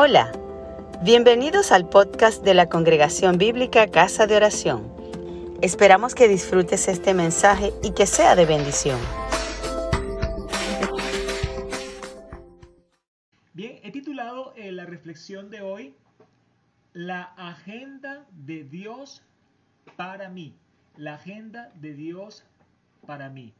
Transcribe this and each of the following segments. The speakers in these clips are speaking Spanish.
Hola, bienvenidos al podcast de la Congregación Bíblica Casa de Oración. Esperamos que disfrutes este mensaje y que sea de bendición. Bien, he titulado eh, la reflexión de hoy La agenda de Dios para mí. La agenda de Dios para mí.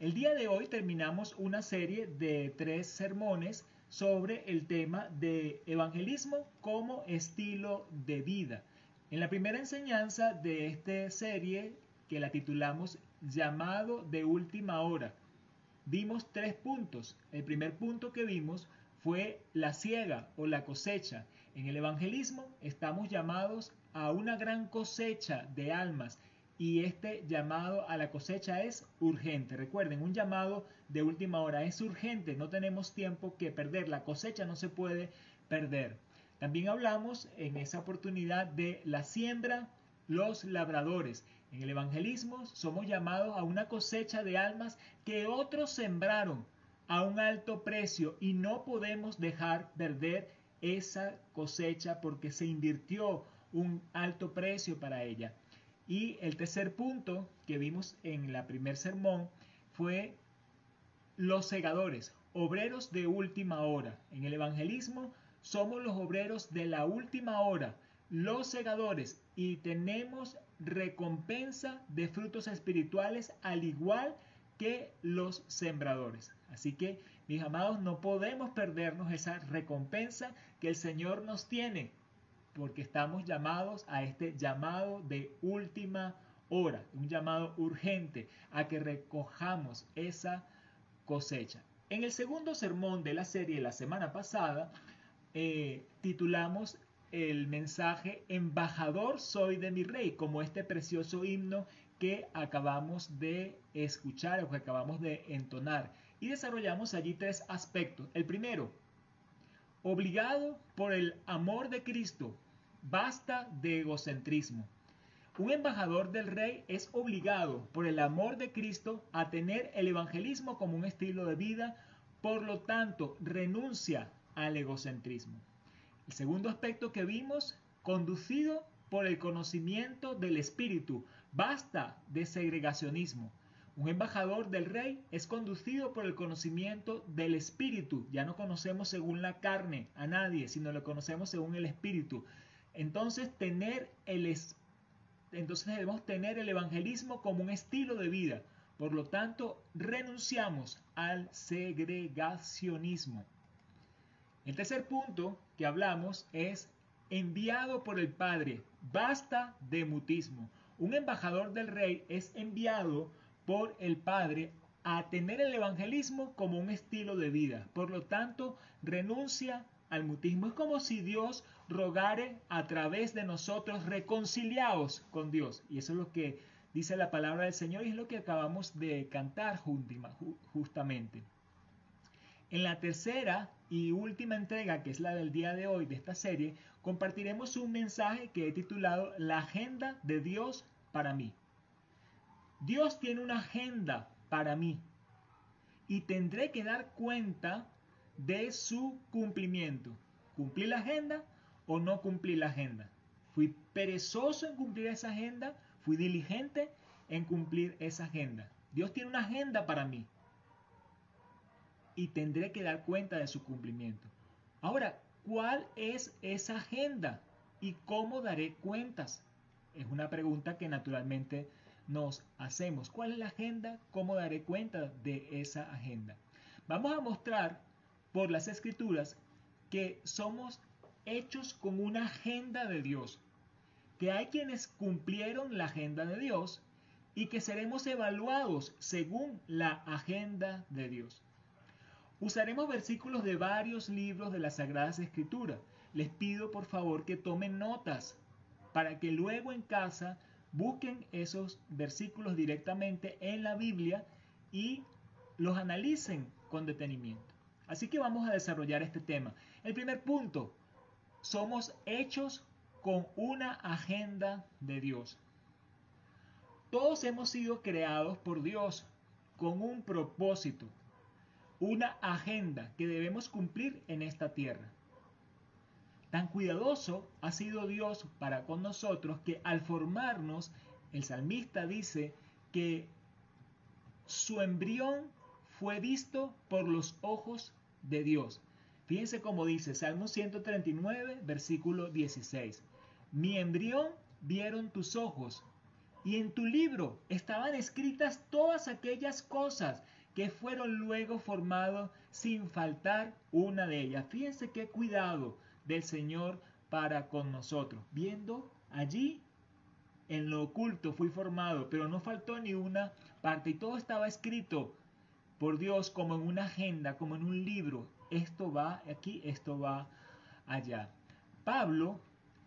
El día de hoy terminamos una serie de tres sermones sobre el tema de evangelismo como estilo de vida. En la primera enseñanza de esta serie, que la titulamos Llamado de última hora, vimos tres puntos. El primer punto que vimos fue la siega o la cosecha. En el evangelismo estamos llamados a una gran cosecha de almas y este llamado a la cosecha es urgente. Recuerden, un llamado de última hora es urgente, no tenemos tiempo que perder, la cosecha no se puede perder. También hablamos en esa oportunidad de la siembra, los labradores. En el evangelismo somos llamados a una cosecha de almas que otros sembraron a un alto precio y no podemos dejar perder esa cosecha porque se invirtió un alto precio para ella. Y el tercer punto que vimos en la primer sermón fue los segadores, obreros de última hora. En el evangelismo somos los obreros de la última hora, los segadores, y tenemos recompensa de frutos espirituales al igual que los sembradores. Así que, mis amados, no podemos perdernos esa recompensa que el Señor nos tiene porque estamos llamados a este llamado de última hora, un llamado urgente a que recojamos esa cosecha. En el segundo sermón de la serie la semana pasada, eh, titulamos el mensaje Embajador soy de mi rey, como este precioso himno que acabamos de escuchar o que acabamos de entonar. Y desarrollamos allí tres aspectos. El primero, obligado por el amor de Cristo, basta de egocentrismo. Un embajador del rey es obligado por el amor de Cristo a tener el evangelismo como un estilo de vida, por lo tanto renuncia al egocentrismo. El segundo aspecto que vimos, conducido por el conocimiento del Espíritu, basta de segregacionismo. Un embajador del rey es conducido por el conocimiento del Espíritu. Ya no conocemos según la carne a nadie, sino lo conocemos según el Espíritu. Entonces, debemos tener el evangelismo como un estilo de vida. Por lo tanto, renunciamos al segregacionismo. El tercer punto que hablamos es enviado por el Padre. Basta de mutismo. Un embajador del rey es enviado por el Padre a tener el evangelismo como un estilo de vida. Por lo tanto, renuncia al mutismo. Es como si Dios rogare a través de nosotros reconciliados con Dios. Y eso es lo que dice la palabra del Señor y es lo que acabamos de cantar justamente. En la tercera y última entrega, que es la del día de hoy de esta serie, compartiremos un mensaje que he titulado La agenda de Dios para mí. Dios tiene una agenda para mí y tendré que dar cuenta de su cumplimiento. ¿Cumplí la agenda o no cumplí la agenda? ¿Fui perezoso en cumplir esa agenda? ¿Fui diligente en cumplir esa agenda? Dios tiene una agenda para mí y tendré que dar cuenta de su cumplimiento. Ahora, ¿cuál es esa agenda y cómo daré cuentas? Es una pregunta que naturalmente nos hacemos. ¿Cuál es la agenda? ¿Cómo daré cuenta de esa agenda? Vamos a mostrar por las escrituras que somos hechos con una agenda de Dios, que hay quienes cumplieron la agenda de Dios y que seremos evaluados según la agenda de Dios. Usaremos versículos de varios libros de las Sagradas Escrituras. Les pido por favor que tomen notas para que luego en casa busquen esos versículos directamente en la Biblia y los analicen con detenimiento. Así que vamos a desarrollar este tema. El primer punto, somos hechos con una agenda de Dios. Todos hemos sido creados por Dios con un propósito, una agenda que debemos cumplir en esta tierra. Tan cuidadoso ha sido Dios para con nosotros que al formarnos, el salmista dice que su embrión fue visto por los ojos de Dios. Fíjense cómo dice Salmo 139, versículo 16. Mi embrión vieron tus ojos, y en tu libro estaban escritas todas aquellas cosas que fueron luego formados sin faltar una de ellas. Fíjense qué cuidado del Señor para con nosotros. Viendo allí en lo oculto fui formado, pero no faltó ni una parte y todo estaba escrito por Dios como en una agenda, como en un libro. Esto va aquí, esto va allá. Pablo,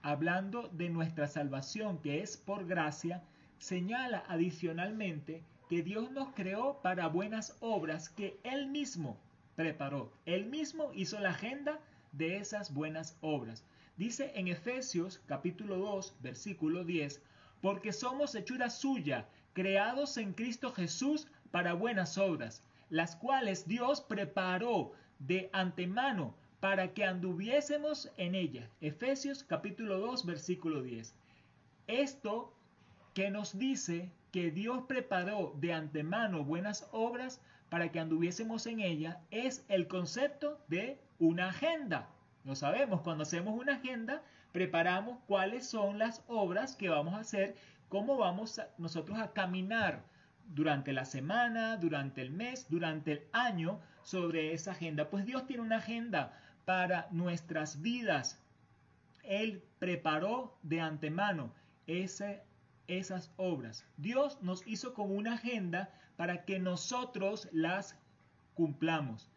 hablando de nuestra salvación que es por gracia, señala adicionalmente que Dios nos creó para buenas obras que Él mismo preparó. Él mismo hizo la agenda de esas buenas obras. Dice en Efesios capítulo 2, versículo 10, porque somos hechura suya, creados en Cristo Jesús para buenas obras, las cuales Dios preparó de antemano para que anduviésemos en ellas. Efesios capítulo 2, versículo 10. Esto que nos dice que Dios preparó de antemano buenas obras para que anduviésemos en ella es el concepto de una agenda. Lo sabemos, cuando hacemos una agenda, preparamos cuáles son las obras que vamos a hacer, cómo vamos nosotros a caminar durante la semana, durante el mes, durante el año sobre esa agenda. Pues Dios tiene una agenda para nuestras vidas. Él preparó de antemano ese esas obras. Dios nos hizo como una agenda para que nosotros las cumplamos.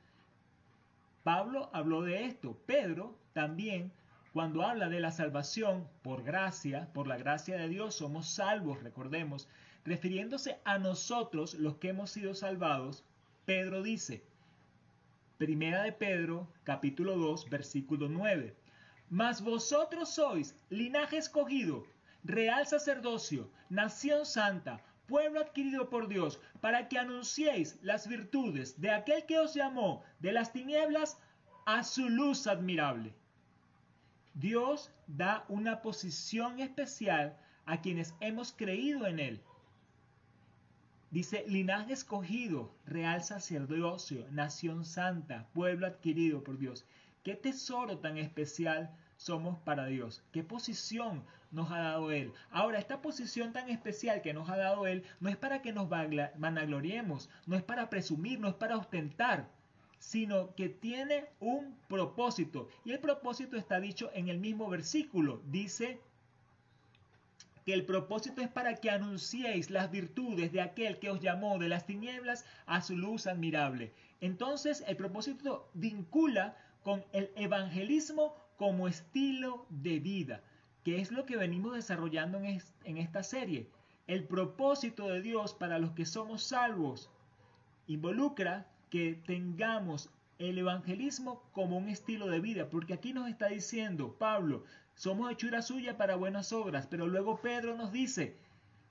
Pablo habló de esto. Pedro también, cuando habla de la salvación por gracia, por la gracia de Dios, somos salvos, recordemos, refiriéndose a nosotros los que hemos sido salvados, Pedro dice, Primera de Pedro, capítulo 2, versículo 9, Mas vosotros sois linaje escogido, real sacerdocio, nación santa, pueblo adquirido por Dios, para que anunciéis las virtudes de aquel que os llamó de las tinieblas a su luz admirable. Dios da una posición especial a quienes hemos creído en Él. Dice, linaje escogido, real sacerdocio, nación santa, pueblo adquirido por Dios. Qué tesoro tan especial somos para Dios. ¿Qué posición nos ha dado Él? Ahora, esta posición tan especial que nos ha dado Él no es para que nos vanagloriemos, no es para presumir, no es para ostentar, sino que tiene un propósito. Y el propósito está dicho en el mismo versículo. Dice que el propósito es para que anunciéis las virtudes de aquel que os llamó de las tinieblas a su luz admirable. Entonces el propósito vincula con el evangelismo como estilo de vida, que es lo que venimos desarrollando en, esta serie. El propósito de Dios para los que somos salvos involucra que tengamos el evangelismo como un estilo de vida, porque aquí nos está diciendo Pablo, somos hechura suya para buenas obras, pero luego Pedro nos dice,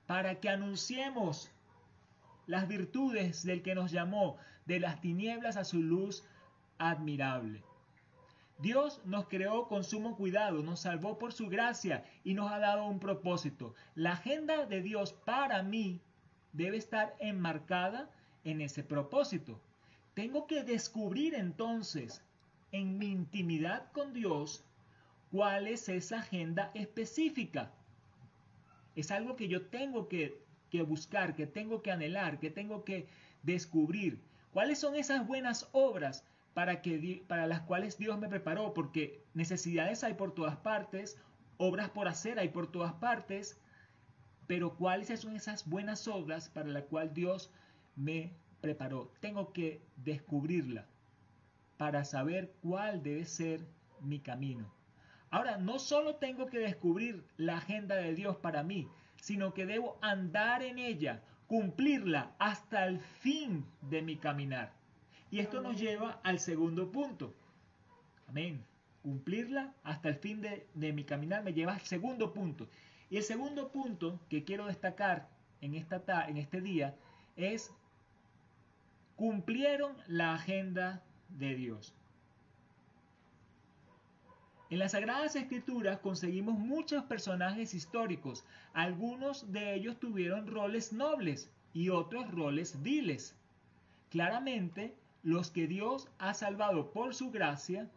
para que anunciemos las virtudes del que nos llamó de las tinieblas a su luz admirable. Dios nos creó con sumo cuidado, nos salvó por su gracia y nos ha dado un propósito. La agenda de Dios para mí debe estar enmarcada en ese propósito. Tengo que descubrir entonces en mi intimidad con Dios cuál es esa agenda específica. Es algo que yo tengo que, buscar, que tengo que anhelar, que tengo que descubrir. ¿Cuáles son esas buenas obras para, que, para las cuales Dios me preparó, porque necesidades hay por todas partes, obras por hacer hay por todas partes, pero cuáles son esas buenas obras para las cuales Dios me preparó. Tengo que descubrirla para saber cuál debe ser mi camino. Ahora, no solo tengo que descubrir la agenda de Dios para mí, sino que debo andar en ella, cumplirla hasta el fin de mi caminar. Y esto nos lleva al segundo punto. Amén. Cumplirla hasta el fin de, mi caminar me lleva al segundo punto. Y el segundo punto que quiero destacar en, esta, en este día es cumplieron la agenda de Dios. En las Sagradas Escrituras conseguimos muchos personajes históricos. Algunos de ellos tuvieron roles nobles y otros roles viles. Claramente, los que Dios ha salvado por su gracia,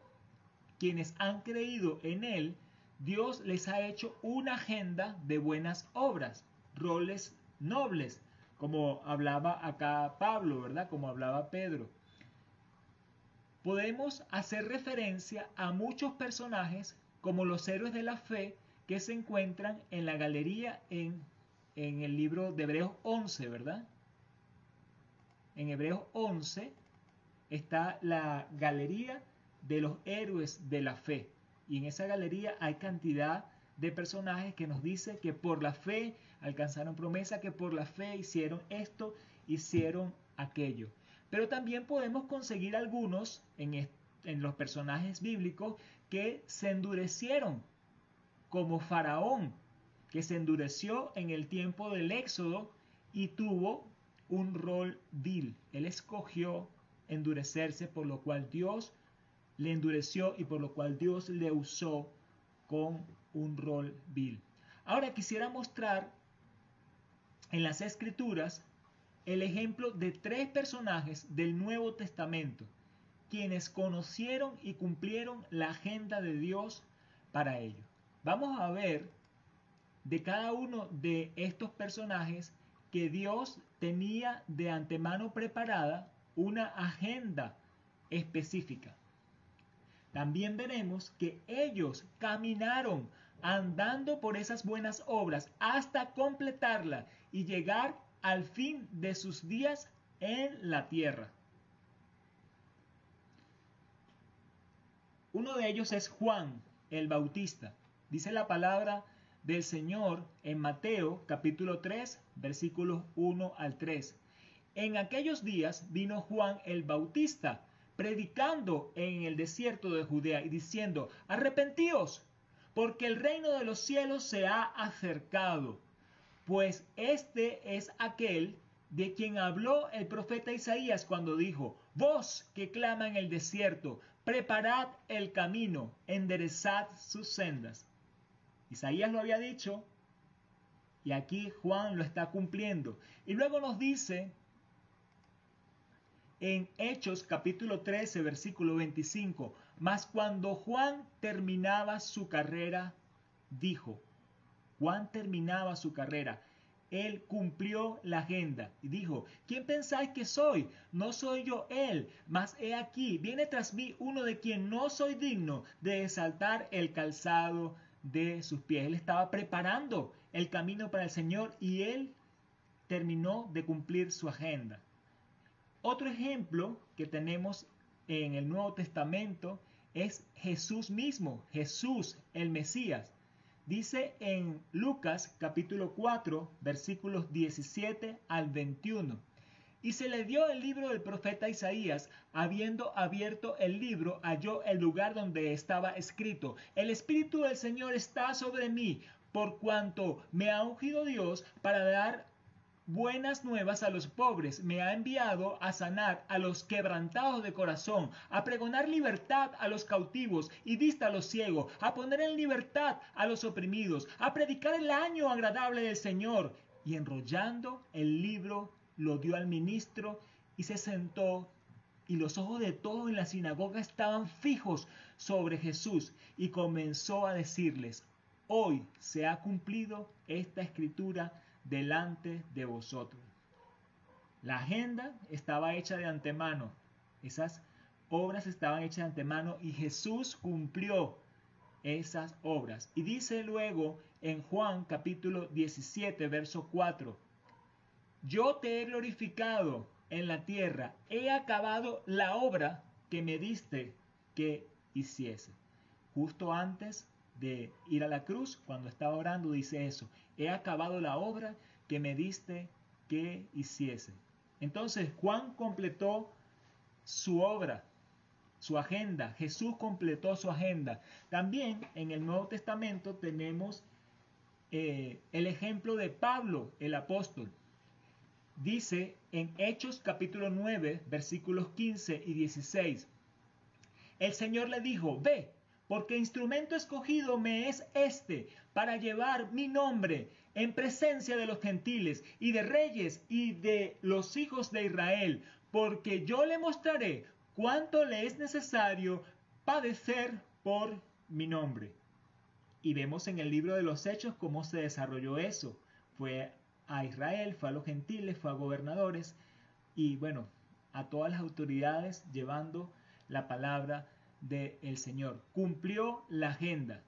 quienes han creído en Él, Dios les ha hecho una agenda de buenas obras, roles nobles, como hablaba acá Pablo, ¿verdad? Como hablaba Pedro. Podemos hacer referencia a muchos personajes como los héroes de la fe que se encuentran en la galería en, en el libro de Hebreos 11, ¿verdad? En Hebreos 11 está la galería de los héroes de la fe. Y en esa galería hay cantidad de personajes que nos dice que por la fe alcanzaron promesa, que por la fe hicieron esto, hicieron aquello. Pero también podemos conseguir algunos en, los personajes bíblicos que se endurecieron, como Faraón, que se endureció en el tiempo del Éxodo y tuvo un rol vil. Él escogió endurecerse, por lo cual Dios le endureció y por lo cual Dios le usó con un rol vil. Ahora quisiera mostrar en las escrituras el ejemplo de tres personajes del Nuevo Testamento, quienes conocieron y cumplieron la agenda de Dios para ellos. Vamos a ver de cada uno de estos personajes que Dios tenía de antemano preparada una agenda específica. También veremos que ellos caminaron andando por esas buenas obras hasta completarla y llegar al fin de sus días en la tierra. Uno de ellos es Juan el Bautista. Dice la palabra del Señor en Mateo capítulo 3 versículos 1 al 3. En aquellos días vino Juan el Bautista predicando en el desierto de Judea y diciendo, arrepentíos, porque el reino de los cielos se ha acercado. Pues este es aquel de quien habló el profeta Isaías cuando dijo, Vos que clama en el desierto, preparad el camino, enderezad sus sendas. Isaías lo había dicho y aquí Juan lo está cumpliendo. Y luego nos dice en Hechos capítulo 13, versículo 25, mas cuando Juan terminaba su carrera, dijo, Juan terminaba su carrera, él cumplió la agenda y dijo, ¿quién pensáis que soy? No soy yo él, mas he aquí, viene tras mí uno de quien no soy digno de saltar el calzado de sus pies. Él estaba preparando el camino para el Señor y él terminó de cumplir su agenda. Otro ejemplo que tenemos en el Nuevo Testamento es Jesús mismo, Jesús el Mesías. Dice en Lucas capítulo 4 versículos 17 al 21. Y se le dio el libro del profeta Isaías, habiendo abierto el libro, halló el lugar donde estaba escrito, El Espíritu del Señor está sobre mí, por cuanto me ha ungido Dios para dar buenas nuevas a los pobres, me ha enviado a sanar a los quebrantados de corazón, a pregonar libertad a los cautivos y vista a los ciegos, a poner en libertad a los oprimidos, a predicar el año agradable del Señor. Y enrollando el libro, lo dio al ministro y se sentó y los ojos de todos en la sinagoga estaban fijos sobre Jesús y comenzó a decirles, hoy se ha cumplido esta escritura delante de vosotros. La agenda estaba hecha de antemano, esas obras estaban hechas de antemano y Jesús cumplió esas obras. Y dice luego en Juan capítulo 17, verso 4, yo te he glorificado en la tierra, he acabado la obra que me diste que hiciese. Justo antes de ir a la cruz, cuando estaba orando, dice eso, he acabado la obra que me diste que hiciese. Entonces Juan completó su obra, su agenda, Jesús completó su agenda. También en el Nuevo Testamento tenemos eh, el ejemplo de Pablo, el apóstol. Dice en Hechos capítulo 9, versículos 15 y 16, el Señor le dijo, ve, porque instrumento escogido me es este para llevar mi nombre en presencia de los gentiles y de reyes y de los hijos de Israel, porque yo le mostraré cuánto le es necesario padecer por mi nombre. Y vemos en el libro de los Hechos cómo se desarrolló eso. Fue a Israel, fue a los gentiles, fue a gobernadores y bueno, a todas las autoridades llevando la palabra del Señor. Cumplió la agenda.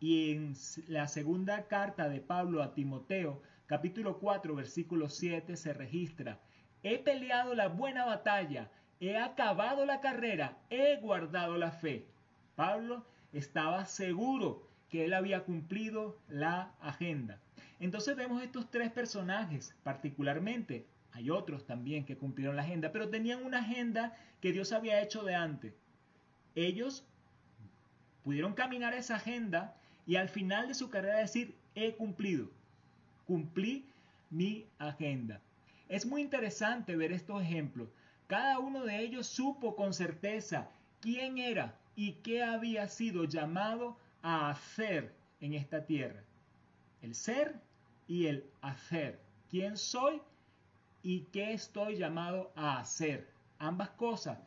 Y en la segunda carta de Pablo a Timoteo, capítulo 4, versículo 7, se registra, he peleado la buena batalla, he acabado la carrera, he guardado la fe. Pablo estaba seguro que él había cumplido la agenda. Entonces vemos estos tres personajes, particularmente, hay otros también que cumplieron la agenda, pero tenían una agenda que Dios había hecho de antes ellos pudieron caminar esa agenda y al final de su carrera decir, he cumplido, cumplí mi agenda. Es muy interesante ver estos ejemplos. Cada uno de ellos supo con certeza quién era y qué había sido llamado a hacer en esta tierra. El ser y el hacer. ¿Quién soy y qué estoy llamado a hacer? Ambas cosas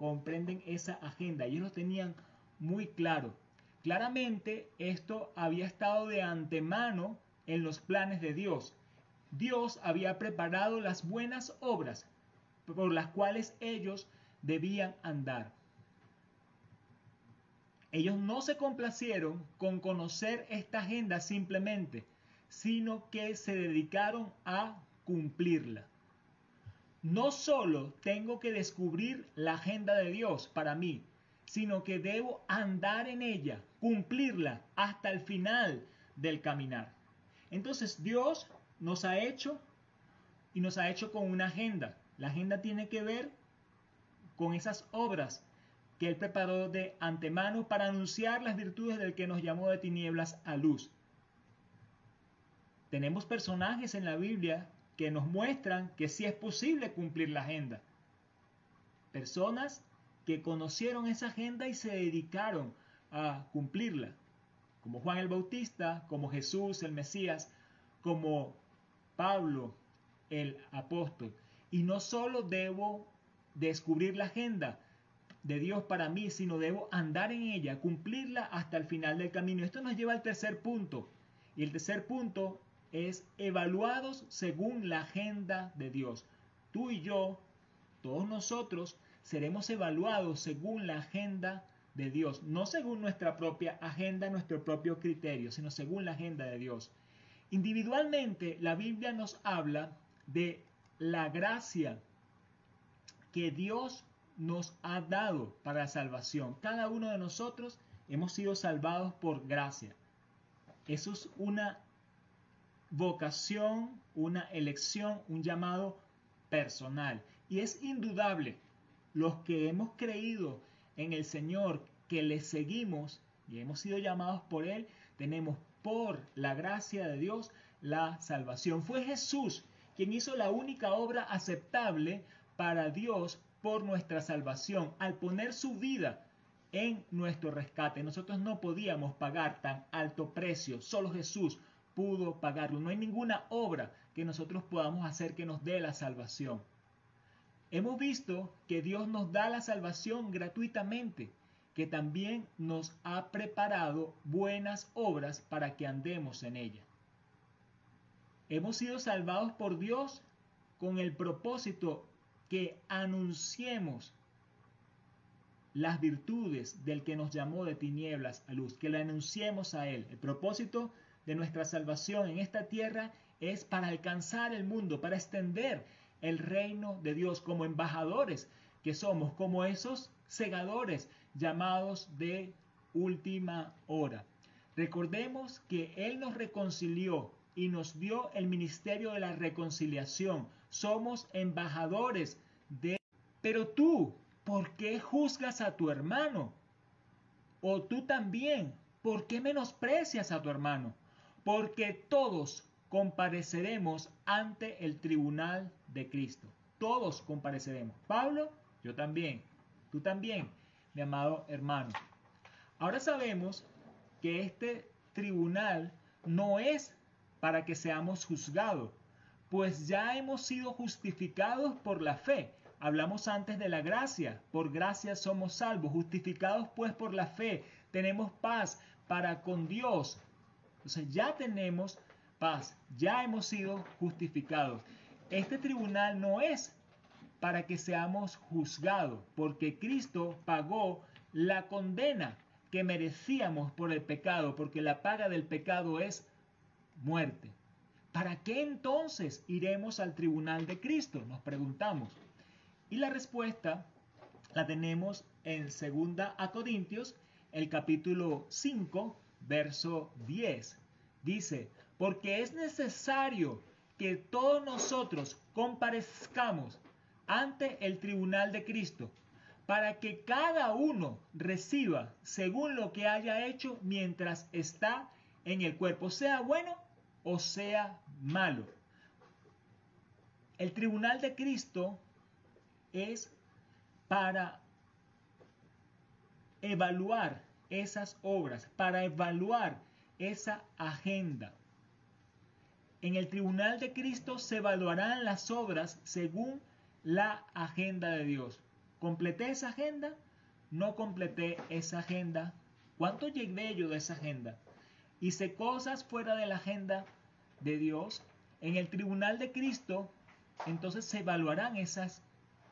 comprenden esa agenda. Ellos lo tenían muy claro. Claramente esto había estado de antemano en los planes de Dios. Dios había preparado las buenas obras por las cuales ellos debían andar. Ellos no se complacieron con conocer esta agenda simplemente, sino que se dedicaron a cumplirla no solo tengo que descubrir la agenda de Dios para mí, sino que debo andar en ella, cumplirla hasta el final del caminar. Entonces Dios nos ha hecho y nos ha hecho con una agenda. La agenda tiene que ver con esas obras que Él preparó de antemano para anunciar las virtudes del que nos llamó de tinieblas a luz. Tenemos personajes en la Biblia que nos muestran que sí es posible cumplir la agenda. Personas que conocieron esa agenda y se dedicaron a cumplirla, como Juan el Bautista, como Jesús el Mesías, como Pablo el apóstol. Y no solo debo descubrir la agenda de Dios para mí, sino debo andar en ella, cumplirla hasta el final del camino. Esto nos lleva al tercer punto. Y el tercer punto es evaluados según la agenda de Dios. Tú y yo, todos nosotros, seremos evaluados según la agenda de Dios, no según nuestra propia agenda, nuestro propio criterio, sino según la agenda de Dios. Individualmente, la Biblia nos habla de la gracia que Dios nos ha dado para la salvación. Cada uno de nosotros hemos sido salvados por gracia. Eso es una vocación, una elección, un llamado personal. Y es indudable, los que hemos creído en el Señor, que le seguimos y hemos sido llamados por Él, tenemos por la gracia de Dios la salvación. Fue Jesús quien hizo la única obra aceptable para Dios por nuestra salvación, al poner su vida en nuestro rescate. Nosotros no podíamos pagar tan alto precio, solo Jesús pudo pagarlo. No hay ninguna obra que nosotros podamos hacer que nos dé la salvación. Hemos visto que Dios nos da la salvación gratuitamente, que también nos ha preparado buenas obras para que andemos en ella. Hemos sido salvados por Dios con el propósito que anunciemos las virtudes del que nos llamó de tinieblas a luz, que le anunciemos a Él. El propósito de nuestra salvación en esta tierra es para alcanzar el mundo, para extender el reino de Dios como embajadores que somos, como esos segadores llamados de última hora. Recordemos que Él nos reconcilió y nos dio el ministerio de la reconciliación. Somos embajadores de... Pero tú, ¿por qué juzgas a tu hermano? O tú también, ¿por qué menosprecias a tu hermano? Porque todos compareceremos ante el tribunal de Cristo. Todos compareceremos. Pablo, yo también. Tú también, mi amado hermano. Ahora sabemos que este tribunal no es para que seamos juzgados, pues ya hemos sido justificados por la fe. Hablamos antes de la gracia, por gracia somos salvos, justificados pues por la fe, tenemos paz para con Dios. Entonces ya tenemos paz, ya hemos sido justificados. Este tribunal no es para que seamos juzgados, porque Cristo pagó la condena que merecíamos por el pecado, porque la paga del pecado es muerte. ¿Para qué entonces iremos al tribunal de Cristo? Nos preguntamos. Y la respuesta la tenemos en 2 a Corintios, el capítulo 5, verso 10. Dice, porque es necesario que todos nosotros comparezcamos ante el tribunal de Cristo, para que cada uno reciba según lo que haya hecho mientras está en el cuerpo, sea bueno o sea malo. El tribunal de Cristo es para evaluar esas obras, para evaluar esa agenda. En el tribunal de Cristo se evaluarán las obras según la agenda de Dios. ¿Completé esa agenda? ¿No completé esa agenda? ¿Cuánto llegué yo de esa agenda? Hice cosas fuera de la agenda de Dios. En el tribunal de Cristo, entonces se evaluarán esas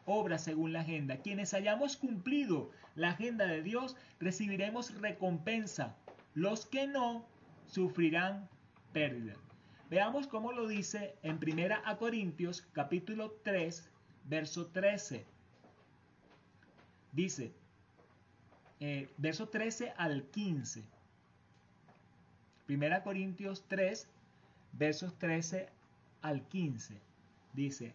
obras según la agenda. Quienes hayamos cumplido la agenda de Dios, recibiremos recompensa. Los que no, sufrirán pérdida. Veamos cómo lo dice en Primera a Corintios capítulo 3, verso 13. Dice, eh, verso 13 al 15. Primera Corintios 3, versos 13 al 15. Dice,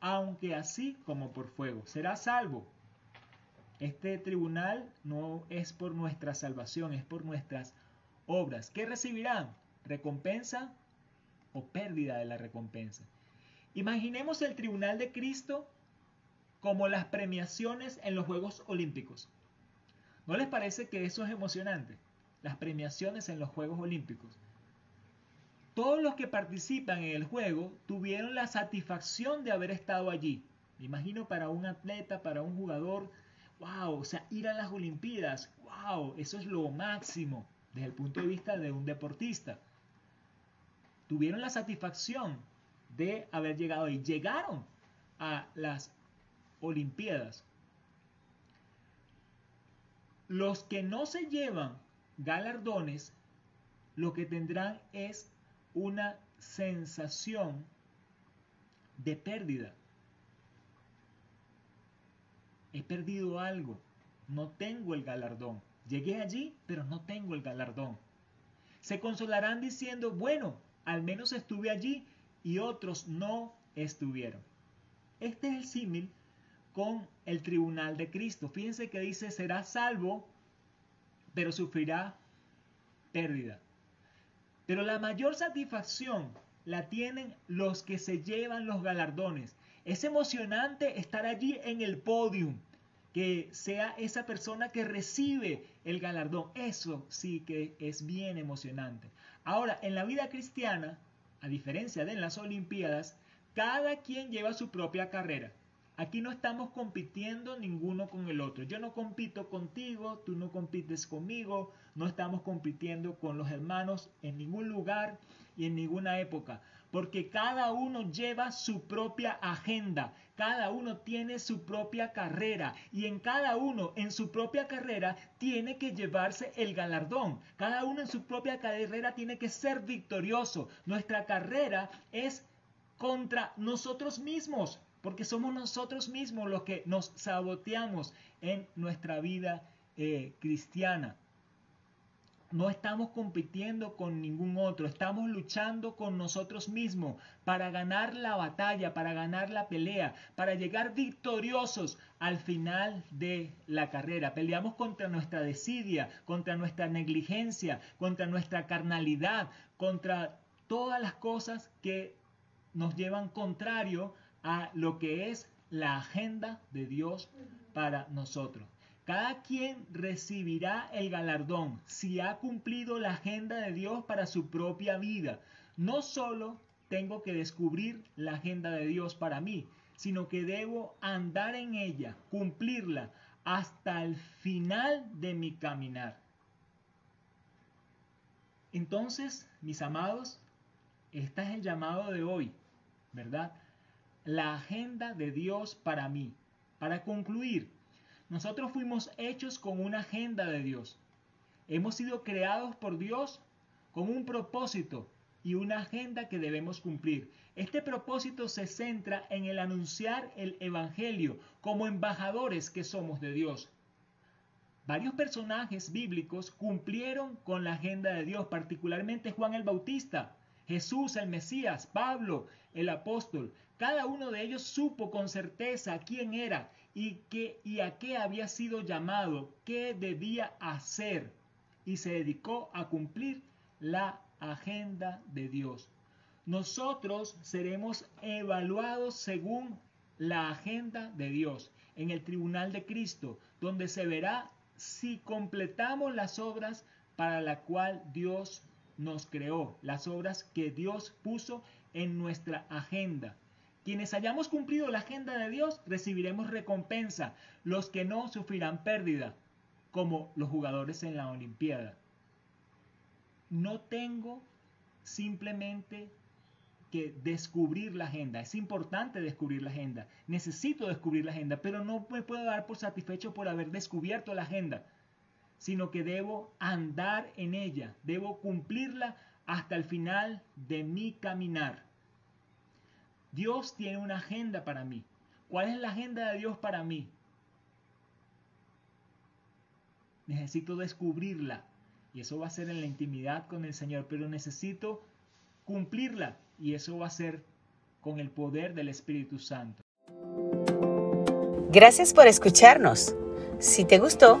aunque así como por fuego. Será salvo. Este tribunal no es por nuestra salvación, es por nuestras obras. ¿Qué recibirán? ¿Recompensa o pérdida de la recompensa. Imaginemos el tribunal de Cristo como las premiaciones en los Juegos Olímpicos. ¿No les parece que eso es emocionante? Las premiaciones en los Juegos Olímpicos. Todos los que participan en el juego tuvieron la satisfacción de haber estado allí. Me imagino para un atleta, para un jugador, wow, o sea, ir a las Olimpiadas, wow, eso es lo máximo desde el punto de vista de un deportista tuvieron la satisfacción de haber llegado y llegaron a las Olimpiadas. Los que no se llevan galardones, lo que tendrán es una sensación de pérdida. He perdido algo, no tengo el galardón. Llegué allí, pero no tengo el galardón. Se consolarán diciendo, bueno, al menos estuve allí y otros no estuvieron. Este es el símil con el tribunal de Cristo. Fíjense que dice, será salvo, pero sufrirá pérdida. Pero la mayor satisfacción la tienen los que se llevan los galardones. Es emocionante estar allí en el podium, que sea esa persona que recibe el galardón. Eso sí que es bien emocionante. Ahora, en la vida cristiana, a diferencia de en las Olimpiadas, cada quien lleva su propia carrera. Aquí no estamos compitiendo ninguno con el otro. Yo no compito contigo, tú no compites conmigo, no estamos compitiendo con los hermanos en ningún lugar y en ninguna época porque cada uno lleva su propia agenda, cada uno tiene su propia carrera y en cada uno en su propia carrera tiene que llevarse el galardón, cada uno en su propia carrera tiene que ser victorioso. Nuestra carrera es contra nosotros mismos, porque somos nosotros mismos los que nos saboteamos en nuestra vida eh, cristiana. no estamos compitiendo con ningún otro, estamos luchando con nosotros mismos para ganar la batalla, para ganar la pelea, para llegar victoriosos al final de la carrera. Peleamos contra nuestra desidia, contra nuestra negligencia, contra nuestra carnalidad, contra todas las cosas que nos llevan contrario a lo que es la agenda de Dios para nosotros. Cada quien recibirá el galardón si ha cumplido la agenda de Dios para su propia vida. No solo tengo que descubrir la agenda de Dios para mí, sino que debo andar en ella, cumplirla hasta el final de mi caminar. Entonces, mis amados, este es el llamado de hoy, ¿verdad? La agenda de Dios para mí. Para concluir, nosotros fuimos hechos con una agenda de Dios. Hemos sido creados por Dios con un propósito y una agenda que debemos cumplir. Este propósito se centra en el anunciar el Evangelio como embajadores que somos de Dios. Varios personajes bíblicos cumplieron con la agenda de Dios, particularmente Juan el Bautista, Jesús el Mesías, Pablo el apóstol. Cada uno de ellos supo con certeza quién era y, qué, y a qué había sido llamado, qué debía hacer, y se dedicó a cumplir la agenda de Dios. Nosotros seremos evaluados según la agenda de Dios en el tribunal de Cristo, donde se verá si completamos las obras para la cual Dios nos creó, las obras que Dios puso en nuestra agenda. Quienes hayamos cumplido la agenda de Dios recibiremos recompensa. Los que no sufrirán pérdida, como los jugadores en la Olimpiada. No tengo simplemente que descubrir la agenda. Es importante descubrir la agenda. Necesito descubrir la agenda, pero no me puedo dar por satisfecho por haber descubierto la agenda, sino que debo andar en ella, debo cumplirla hasta el final de mi caminar. Dios tiene una agenda para mí. ¿Cuál es la agenda de Dios para mí? Necesito descubrirla. Y eso va a ser en la intimidad con el Señor. Pero necesito cumplirla. Y eso va a ser con el poder del Espíritu Santo. Gracias por escucharnos. Si te gustó,